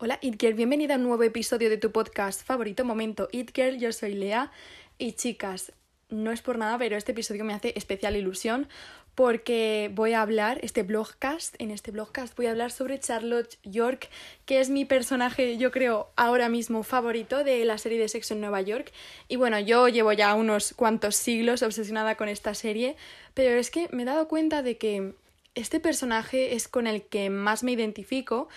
Hola It Girl, bienvenida a un nuevo episodio de tu podcast favorito Momento It Girl, yo soy Lea y chicas, no es por nada, pero este episodio me hace especial ilusión porque voy a hablar, este blogcast, en este blogcast voy a hablar sobre Charlotte York, que es mi personaje, yo creo, ahora mismo favorito de la serie de Sexo en Nueva York. Y bueno, yo llevo ya unos cuantos siglos obsesionada con esta serie, pero es que me he dado cuenta de que este personaje es con el que más me identifico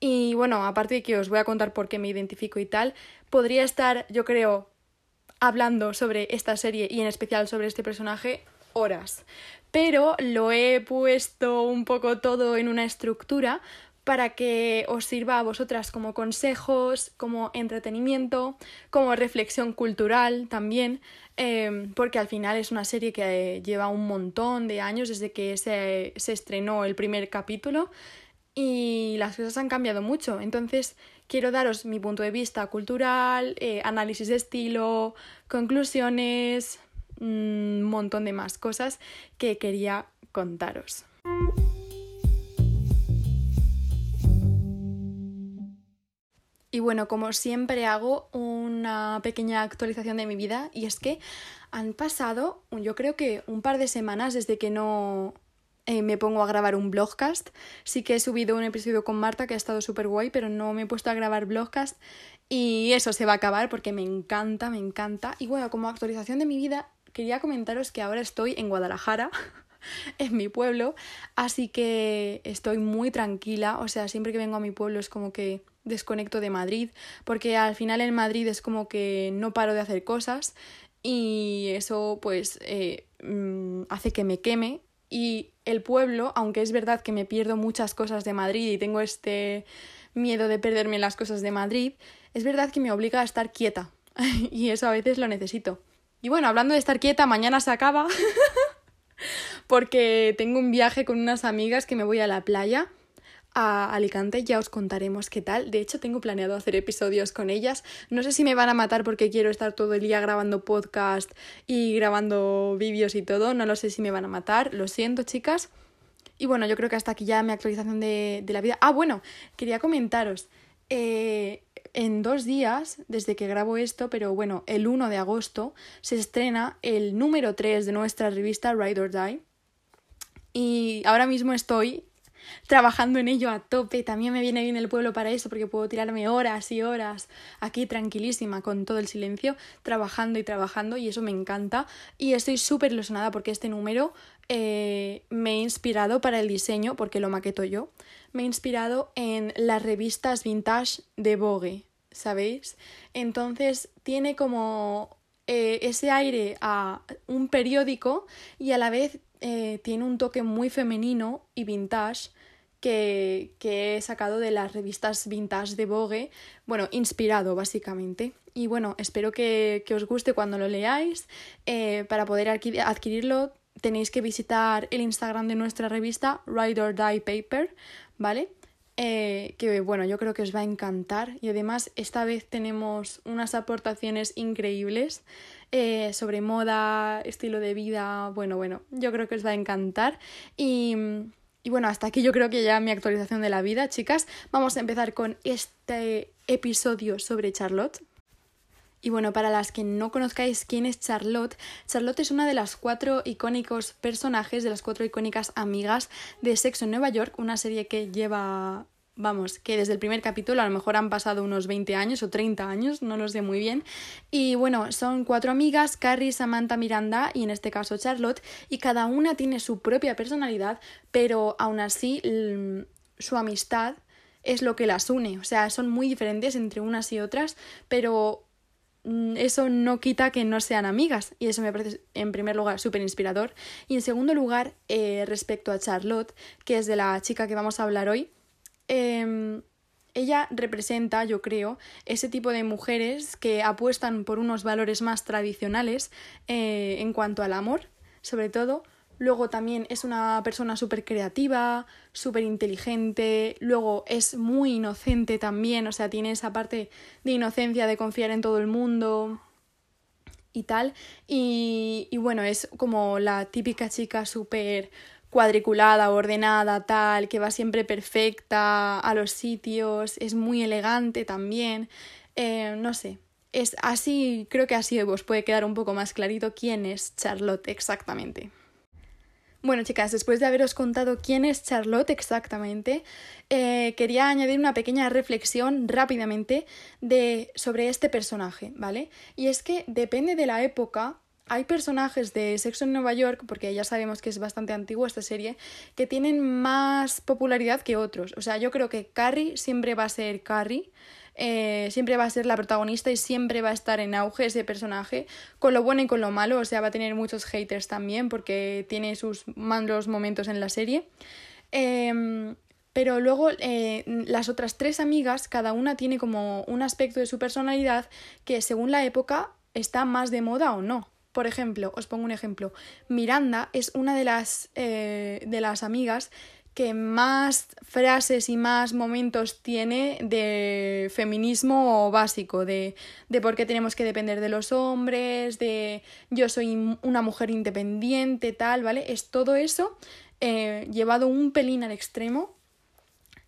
y bueno, aparte de que os voy a contar por qué me identifico y tal, podría estar, yo creo, hablando sobre esta serie y en especial sobre este personaje horas. Pero lo he puesto un poco todo en una estructura para que os sirva a vosotras como consejos, como entretenimiento, como reflexión cultural también, em, porque al final es una serie que lleva un montón de años desde que se, se estrenó el primer capítulo y las cosas han cambiado mucho. Entonces, quiero daros mi punto de vista cultural, eh, análisis de estilo, conclusiones, un montón de más cosas que quería contaros. Y bueno, como siempre hago una pequeña actualización de mi vida y es que han pasado yo creo que un par de semanas desde que no eh, me pongo a grabar un blogcast. Sí que he subido un episodio con Marta que ha estado súper guay, pero no me he puesto a grabar blogcast y eso se va a acabar porque me encanta, me encanta. Y bueno, como actualización de mi vida, quería comentaros que ahora estoy en Guadalajara. en mi pueblo, así que estoy muy tranquila, o sea, siempre que vengo a mi pueblo es como que desconecto de Madrid, porque al final en Madrid es como que no paro de hacer cosas y eso pues eh, mm, hace que me queme y el pueblo, aunque es verdad que me pierdo muchas cosas de Madrid y tengo este miedo de perderme las cosas de Madrid, es verdad que me obliga a estar quieta y eso a veces lo necesito. Y bueno, hablando de estar quieta, mañana se acaba porque tengo un viaje con unas amigas que me voy a la playa a Alicante, ya os contaremos qué tal. De hecho, tengo planeado hacer episodios con ellas. No sé si me van a matar porque quiero estar todo el día grabando podcast y grabando vídeos y todo. No lo sé si me van a matar. Lo siento, chicas. Y bueno, yo creo que hasta aquí ya mi actualización de, la vida. Ah, bueno, quería comentaros. Eh, en dos días, desde que grabo esto, pero bueno, el 1 de agosto, se estrena el número 3 de nuestra revista Ride or Die. Y ahora mismo estoy trabajando en ello a tope. También me viene bien el pueblo para eso, porque puedo tirarme horas y horas aquí tranquilísima, con todo el silencio, trabajando y trabajando, y eso me encanta. Y estoy súper ilusionada porque este número eh, me he inspirado para el diseño, porque lo maqueto yo. Me he inspirado en las revistas vintage de Vogue, ¿sabéis? Entonces tiene como eh, ese aire a un periódico y a la vez eh, tiene un toque muy femenino y vintage que, que, he sacado de las revistas vintage de Vogue, bueno, inspirado básicamente. Y bueno, espero que, que os guste cuando lo leáis. Eh, para poder adquirirlo tenéis que visitar el Instagram de nuestra revista, Ride or Die Paper, ¿vale? Eh, que bueno, yo creo que os va a encantar. Y además esta vez tenemos unas aportaciones increíbles eh, sobre moda, estilo de vida, bueno, bueno, yo creo que os va a encantar. Y, y bueno, hasta aquí yo creo que ya mi actualización de la vida, chicas, vamos a empezar con este episodio sobre Charlotte. Y bueno, para las que no conozcáis quién es Charlotte, Charlotte es una de las cuatro icónicos personajes, de las cuatro icónicas amigas de Sexo en Nueva York, una serie que lleva vamos, que desde el primer capítulo a lo mejor han pasado unos 20 años o 30 años, no lo sé muy bien. Y bueno, son cuatro amigas, Carrie, Samantha, Miranda y en este caso Charlotte, y cada una tiene su propia personalidad, pero aún así su amistad es lo que las une. O sea, son muy diferentes entre unas y otras, pero Mm, eso no quita que no sean amigas y eso me parece en primer lugar súper inspirador y en segundo lugar eh, respecto a Charlotte que es de la chica que vamos a hablar hoy em, ella representa yo creo ese tipo de mujeres que apuestan por unos valores más tradicionales eh, en cuanto al amor sobre todo Luego también es una persona súper creativa, súper inteligente. Luego es muy inocente también, o sea, tiene esa parte de inocencia, de confiar en todo el mundo y tal. Y, y bueno, es como la típica chica súper cuadriculada, ordenada, tal, que va siempre perfecta a los sitios, es muy elegante también. Eh, no sé, es así, creo que así os puede quedar un poco más clarito quién es Charlotte exactamente. Bueno, chicas, después de haberos contado quién es Charlotte exactamente, eh, quería añadir una pequeña reflexión rápidamente de, sobre este personaje, ¿vale? Y es que depende de la época, hay personajes de Sexo en Nueva York, porque ya sabemos que es bastante antigua esta serie, que tienen más popularidad que otros. O sea, yo creo que Carrie siempre va a ser Carrie. Eh, siempre va a ser la protagonista y siempre va a estar en auge ese personaje, con lo bueno y con lo malo, o sea, va a tener muchos haters también porque tiene sus malos momentos en la serie. Em, pero luego eh, las otras tres amigas, cada una tiene como un aspecto de su personalidad que según la época está más de moda o no. Por ejemplo, os pongo un ejemplo. Miranda es una de las, eh, de las amigas que más frases y más momentos tiene de feminismo básico, de, de por qué tenemos que depender de los hombres, de yo soy una mujer independiente, tal, ¿vale? Es todo eso eh, llevado un pelín al extremo.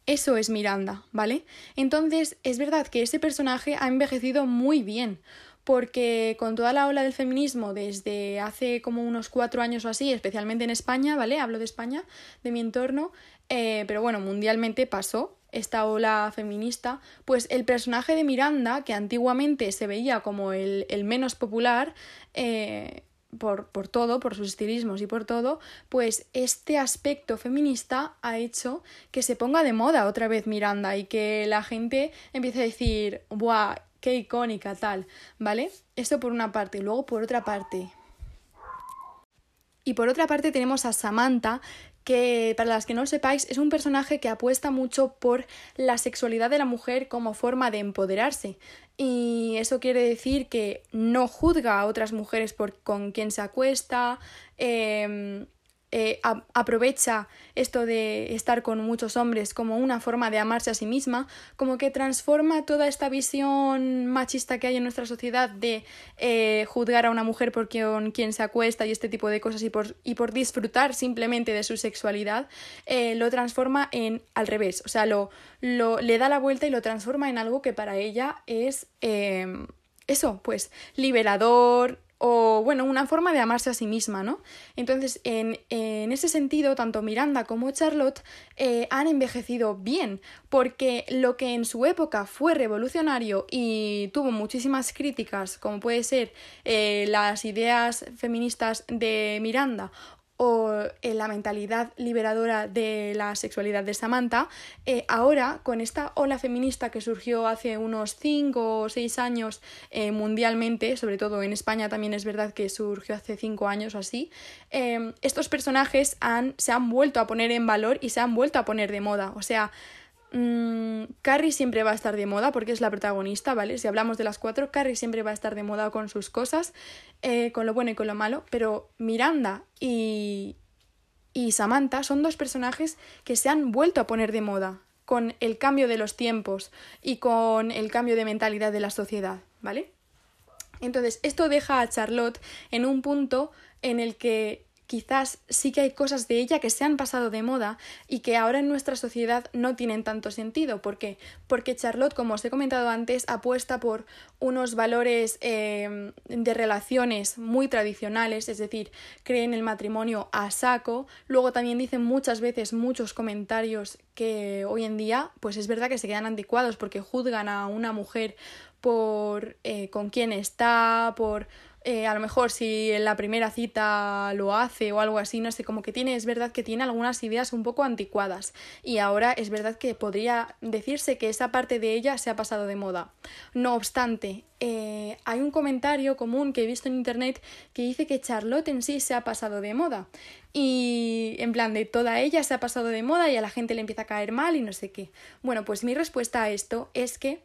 Eso es Miranda, ¿vale? Entonces, es verdad que ese personaje ha envejecido muy bien porque con toda la ola del feminismo desde hace como unos cuatro años o así, especialmente en España, ¿vale? Hablo de España, de mi entorno, eh, pero bueno, mundialmente pasó esta ola feminista, pues el personaje de Miranda, que antiguamente se veía como el, el menos popular, eh, por, por, todo, por sus estilismos y por todo, pues este aspecto feminista ha hecho que se ponga de moda otra vez Miranda y que la gente empiece a decir, ¡buah! Qué icónica, tal, ¿vale? Esto por una parte. Luego por otra parte. Y por otra parte tenemos a Samantha, que para las que no lo sepáis es un personaje que apuesta mucho por la sexualidad de la mujer como forma de empoderarse. Y eso quiere decir que no juzga a otras mujeres por con quien se acuesta, eh, eh, aprovecha esto de estar con muchos hombres como una forma de amarse a sí misma, como que transforma toda esta visión machista que hay en nuestra sociedad de eh, juzgar a una mujer por quien, se acuesta y este tipo de cosas y por, y por disfrutar simplemente de su sexualidad, eh, lo transforma en al revés, o sea, lo, lo, le da la vuelta y lo transforma en algo que para ella es eso, pues liberador, o bueno, una forma de amarse a sí misma, ¿no? Entonces, en, en ese sentido, tanto Miranda como Charlotte eh, han envejecido bien, porque lo que en su época fue revolucionario y tuvo muchísimas críticas, como puede ser eh, las ideas feministas de Miranda o en la mentalidad liberadora de la sexualidad de Samantha, eh, ahora con esta ola feminista que surgió hace unos 5 o 6 años eh, mundialmente, sobre todo en España también es verdad que surgió hace 5 años o así, eh, estos personajes se han vuelto a poner en valor y se han vuelto a poner de moda. O sea, Mm, Carrie siempre va a estar de moda porque es la protagonista, ¿vale? Si hablamos de las cuatro, Carrie siempre va a estar de moda con sus cosas, eh, con lo bueno y con lo malo, pero Miranda y, y Samantha son dos personajes que se han vuelto a poner de moda con el cambio de los tiempos y con el cambio de mentalidad de la sociedad, ¿vale? Entonces, esto deja a Charlotte en un punto en el que quizás sí que hay cosas de ella que se han pasado de moda y que ahora en nuestra sociedad no tienen tanto sentido. ¿Por qué? Porque Charlotte, como os he comentado antes, apuesta por unos valores eh, de relaciones muy tradicionales, es decir, cree en el matrimonio a saco. Luego también dicen muchas veces muchos comentarios que hoy en día, pues es verdad que se quedan anticuados porque juzgan a una mujer por eh, con quién está, por eh, a lo mejor si en la primera cita lo hace o algo así, no sé, como que tiene, es verdad que tiene algunas ideas un poco anticuadas y ahora es verdad que podría decirse que esa parte de ella se ha pasado de moda. No obstante, eh, hay un comentario común que he visto en internet que dice que Charlotte en sí se ha pasado de moda y en plan de toda ella se ha pasado de moda y a la gente le empieza a caer mal y no sé qué. Bueno, pues mi respuesta a esto es que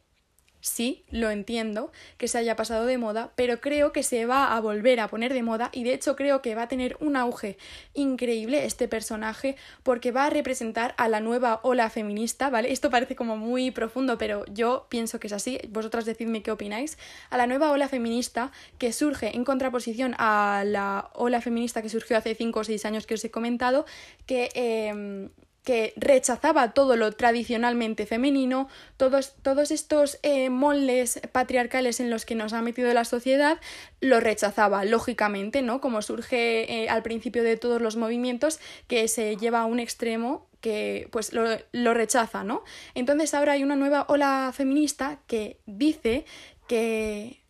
sí, lo entiendo, que se haya pasado de moda, pero creo que se va a volver a poner de moda y de hecho creo que va a tener un auge increíble este personaje porque va a representar a la nueva ola feminista, ¿vale? Esto parece como muy profundo, pero yo pienso que es así, vosotras decidme qué opináis, a la nueva ola feminista que surge en contraposición a la ola feminista que surgió hace 5 o 6 años que os he comentado, que... Eh, que rechazaba todo lo tradicionalmente femenino, todos, todos estos eh, moldes patriarcales en los que nos ha metido la sociedad, lo rechazaba, lógicamente, ¿no? Como surge eh, al principio de todos los movimientos, que se lleva a un extremo que pues lo, lo rechaza, ¿no? Entonces ahora hay una nueva ola feminista que dice que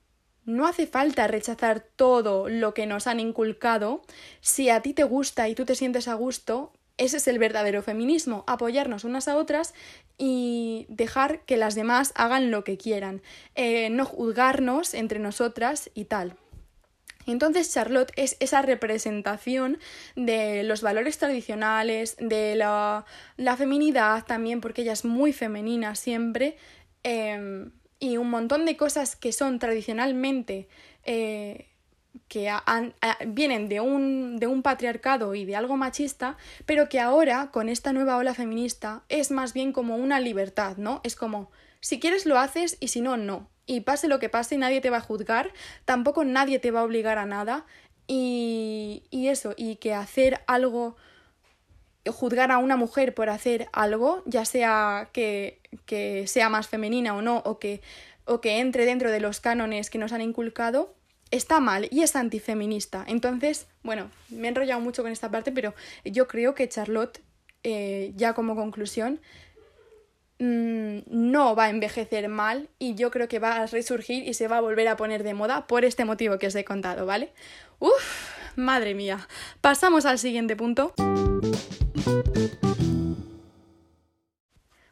no hace falta rechazar todo lo que nos han inculcado. Si a ti te gusta y tú te sientes a gusto, ese es el verdadero feminismo, apoyarnos unas a otras y dejar que las demás hagan lo que quieran, eh, no juzgarnos entre nosotras y tal. Entonces Charlotte es esa representación de los valores tradicionales, de la, la feminidad también, porque ella es muy femenina siempre, em, y un montón de cosas que son tradicionalmente eh, que vienen de un, de un patriarcado y de algo machista, pero que ahora, con esta nueva ola feminista, es más bien como una libertad, ¿no? Es como, si quieres lo haces y si no, no. Y pase lo que pase, nadie te va a juzgar, tampoco nadie te va a obligar a nada. Y, y eso, y que hacer algo, juzgar a una mujer por hacer algo, ya sea que, que sea más femenina o no, o que, o que entre dentro de los cánones que nos han inculcado, está mal y es antifeminista. Entonces, bueno, me he enrollado mucho con esta parte, pero yo creo que Charlotte, eh, ya como conclusión, mm, no va a envejecer mal y yo creo que va a resurgir y se va a volver a poner de moda por este motivo que os he contado, ¿vale? Uf, madre mía. Pasamos al siguiente punto.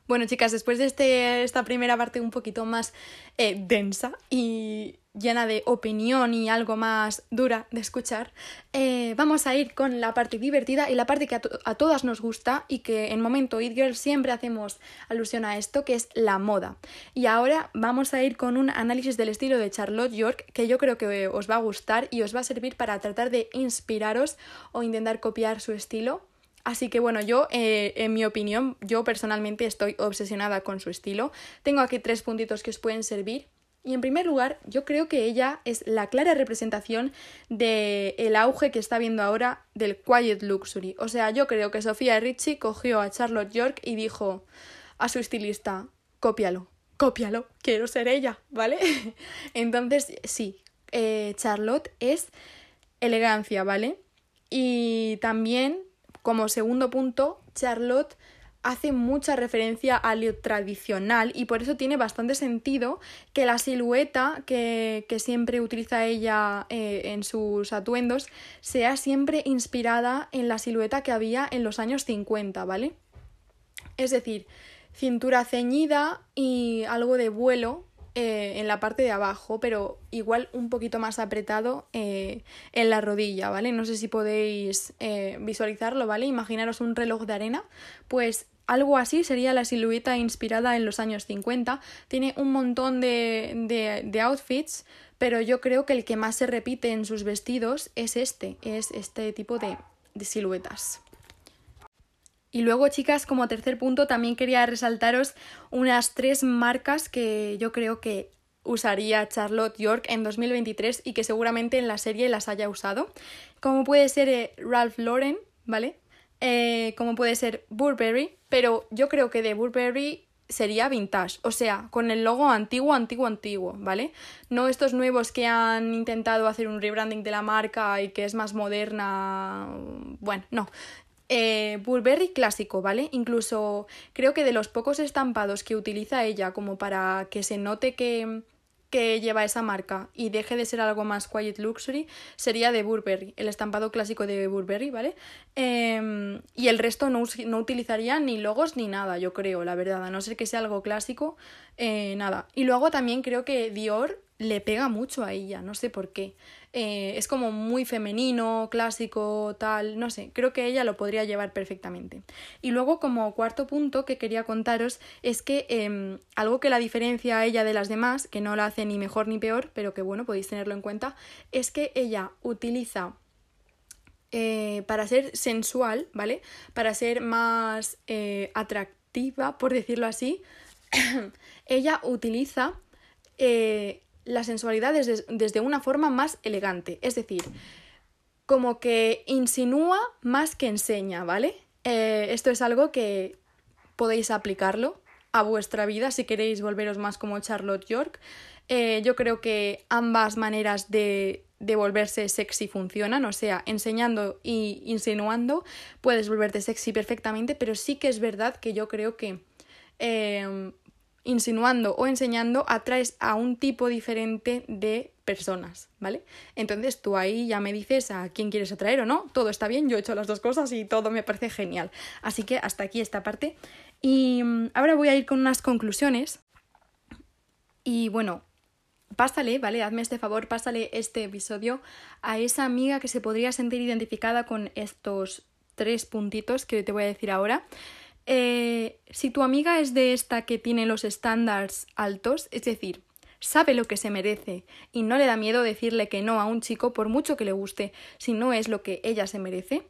Bueno, chicas, después de este, esta primera parte un poquito más eh, densa y llena de opinión y algo más dura de escuchar, eh, vamos a ir con la parte divertida y la parte que a, todas nos gusta y que en momento It Girl siempre hacemos alusión a esto, que es la moda. Y ahora vamos a ir con un análisis del estilo de Charlotte York que yo creo que os va a gustar y os va a servir para tratar de inspiraros o intentar copiar su estilo. Así que bueno, yo, eh, en mi opinión, yo personalmente estoy obsesionada con su estilo. Tengo aquí tres puntitos que os pueden servir y en primer lugar, yo creo que ella es la clara representación del el auge que está viendo ahora del quiet luxury. O sea, yo creo que Sofía Richie cogió a Charlotte York y dijo a su estilista, cópialo, cópialo, quiero ser ella, ¿vale? Entonces, sí, eh, Charlotte es elegancia, ¿vale? Y también, como segundo punto, Charlotte hace mucha referencia a lo tradicional y por eso tiene bastante sentido que la silueta que, siempre utiliza ella eh, en sus atuendos sea siempre inspirada en la silueta que había en los años 50, ¿vale? Es decir, cintura ceñida y algo de vuelo eh, en la parte de abajo, pero igual un poquito más apretado eh, en la rodilla, ¿vale? No sé si podéis visualizarlo, ¿vale? Imaginaros un reloj de arena, pues algo así sería la silueta inspirada en los años 50. Tiene un montón de, de, outfits, pero yo creo que el que más se repite en sus vestidos es este, es este tipo de, de siluetas. Y luego, chicas, como tercer punto, también quería resaltaros unas tres marcas que yo creo que usaría Charlotte York en 2023 y que seguramente en la serie las haya usado. Como puede ser eh, Ralph Lauren, ¿vale? Eh, como puede ser Burberry, pero yo creo que de Burberry sería vintage, o sea, con el logo antiguo, antiguo, antiguo, ¿vale? No estos nuevos que han intentado hacer un rebranding de la marca y que es más moderna, bueno, no. Eh, Burberry clásico, ¿vale? Incluso creo que de los pocos estampados que utiliza ella como para que se note que, que lleva esa marca y deje de ser algo más quiet luxury sería de Burberry, el estampado clásico de Burberry, ¿vale? Em, y el resto no, no, utilizaría ni logos ni nada, yo creo, la verdad, a no ser que sea algo clásico, eh, nada. Y luego también creo que Dior le pega mucho a ella, no sé por qué. Eh, es como muy femenino, clásico, tal, no sé, creo que ella lo podría llevar perfectamente. Y luego como cuarto punto que quería contaros es que em, algo que la diferencia a ella de las demás, que no la hace ni mejor ni peor, pero que bueno, podéis tenerlo en cuenta, es que ella utiliza eh, para ser sensual, ¿vale? Para ser más eh, atractiva, por decirlo así, ella utiliza la sensualidad desde, desde, una forma más elegante. Es decir, como que insinúa más que enseña, ¿vale? esto es algo que podéis aplicarlo a vuestra vida si queréis volveros más como Charlotte York. yo creo que ambas maneras de de volverse sexy funcionan, o sea, enseñando y insinuando puedes volverte sexy perfectamente, pero sí que es verdad que yo creo que em, insinuando o enseñando atraes a un tipo diferente de personas, ¿vale? Entonces tú ahí ya me dices a quién quieres atraer o no, todo está bien, yo he hecho las dos cosas y todo me parece genial. Así que hasta aquí esta parte. Y mm, ahora voy a ir con unas conclusiones. Y bueno, pásale, ¿vale? Hazme este favor, pásale este episodio a esa amiga que se podría sentir identificada con estos tres puntitos que te voy a decir ahora. Eh, si tu amiga es de esta que tiene los estándares altos, es decir, sabe lo que se merece y no le da miedo decirle que no a un chico por mucho que le guste, si no es lo que ella se merece,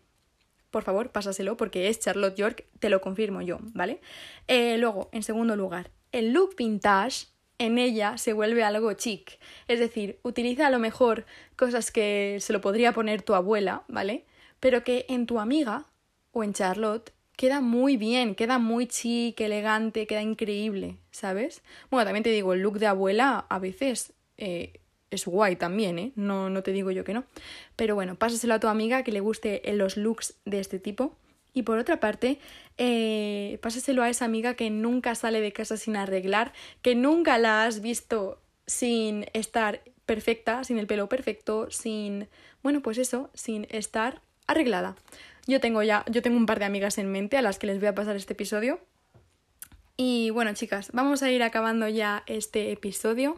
por favor, pásaselo porque es Charlotte York, te lo confirmo yo, ¿vale? Eh, luego, en segundo lugar, el look vintage en ella se vuelve algo chic. Es decir, utiliza a lo mejor cosas que se lo podría poner tu abuela, ¿vale? Pero que en tu amiga o en Charlotte queda muy bien, queda muy chic, elegante, queda increíble, ¿sabes? Bueno, también te digo, el look de abuela a veces eh, es guay también, ¿eh? No, no te digo yo que no. Pero bueno, pásaselo a tu amiga que le guste los looks de este tipo. Y por otra parte, eh, pásaselo a esa amiga que nunca sale de casa sin arreglar, que nunca la has visto sin estar perfecta, sin el pelo perfecto, sin, bueno, pues eso, sin estar arreglada. Yo tengo ya, yo tengo un par de amigas en mente a las que les voy a pasar este episodio. Y bueno, chicas, vamos a ir acabando ya este episodio.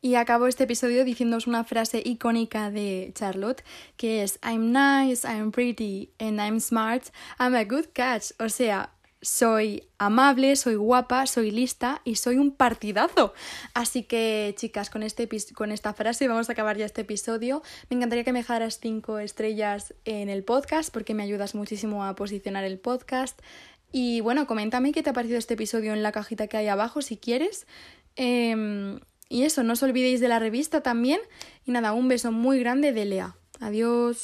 Y acabo este episodio diciéndoos una frase icónica de Charlotte, que es I'm nice, I'm pretty and I'm smart, I'm a good catch. O sea, soy amable, soy guapa, soy lista y soy un partidazo. Así que, chicas, con, este, con esta frase vamos a acabar ya este episodio. Me encantaría que me dejaras 5 estrellas en el podcast porque me ayudas muchísimo a posicionar el podcast. Y bueno, coméntame qué te ha parecido este episodio en la cajita que hay abajo si quieres. Eh, y eso, no os olvidéis de la revista también. Y nada, un beso muy grande de Lea. Adiós.